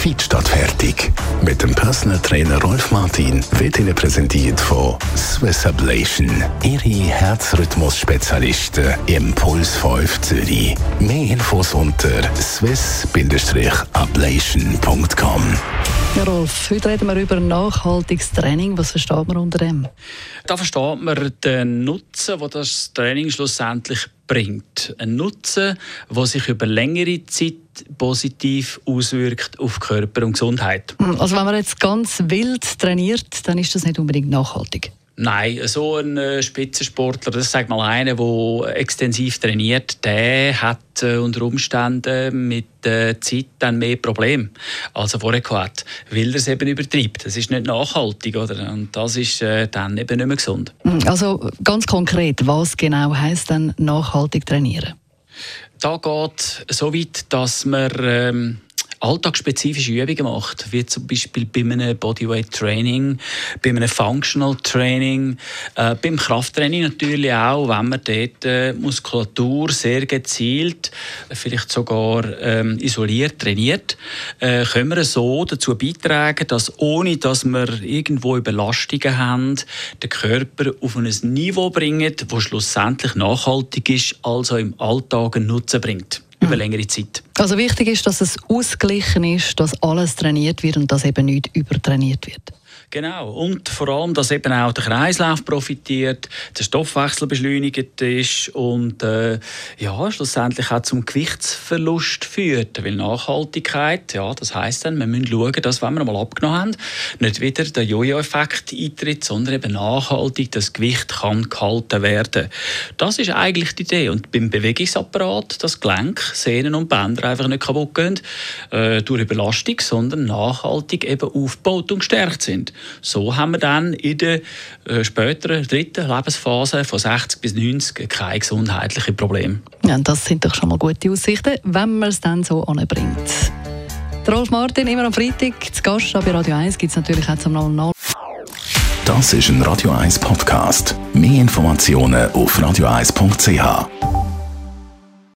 Fit statt fertig. Mit dem Personal Trainer Rolf Martin wird Ihnen präsentiert von Swiss Ablation. Ihre Herzrhythmus-Spezialisten im Puls 5 Zürich. Mehr Infos unter swiss-ablation.com. Ja, Rolf, heute reden wir über nachhaltiges Training. Was versteht man unter dem? Da versteht man den Nutzen, den das Training schlussendlich bringt. Ein Nutzen, der sich über längere Zeit positiv auswirkt auf Körper und Gesundheit. Also wenn man jetzt ganz wild trainiert, dann ist das nicht unbedingt nachhaltig. Nein, so ein äh, Spitzensportler, das sagt mal einer, der extensiv trainiert, der hat äh, unter Umständen mit der Zeit dann mehr Probleme als er vorher hatte, weil er es eben übertreibt. Das ist nicht nachhaltig, oder? Und das ist äh, dann eben nicht mehr gesund. Also ganz konkret, was genau heißt dann nachhaltig trainieren? Da geht so weit, dass man ähm, alltagsspezifische Übungen macht, wie zum Beispiel bei einem Bodyweight Training, bei einem Functional Training, äh, beim Krafttraining natürlich auch, wenn man dort äh, Muskulatur sehr gezielt, vielleicht sogar ähm, isoliert trainiert, äh, können wir so dazu beitragen, dass ohne dass wir irgendwo Überlastungen haben, den Körper auf ein Niveau bringen, das schlussendlich nachhaltig ist, also im Alltag einen Nutzen bringt über längere Zeit. Also wichtig ist, dass es ausgeglichen ist, dass alles trainiert wird und dass eben nicht übertrainiert wird. Genau. Und vor allem, dass eben auch der Kreislauf profitiert, der Stoffwechsel beschleunigt ist und äh, ja, schlussendlich auch zum Gewichtsverlust führt. Weil Nachhaltigkeit, ja, das heißt dann, wir müssen schauen, dass, wenn wir mal abgenommen haben, nicht wieder der Jojo-Effekt eintritt, sondern eben nachhaltig das Gewicht kann gehalten werden. Das ist eigentlich die Idee. Und beim Bewegungsapparat, das Gelenk, Sehnen und Bänder einfach nicht kaputt gehen äh, durch Überlastung, sondern nachhaltig eben aufgebaut und gestärkt sind. So haben wir dann in der äh, späteren dritten Lebensphase von 60 bis 90 keine gesundheitlichen Probleme. Ja, das sind doch schon mal gute Aussichten, wenn man es dann so anbringt. Rolf Martin, immer am Freitag zu Gast bei Radio 1 gibt es natürlich auch zum 00. Das ist ein Radio 1 Podcast. Mehr Informationen auf radio1.ch.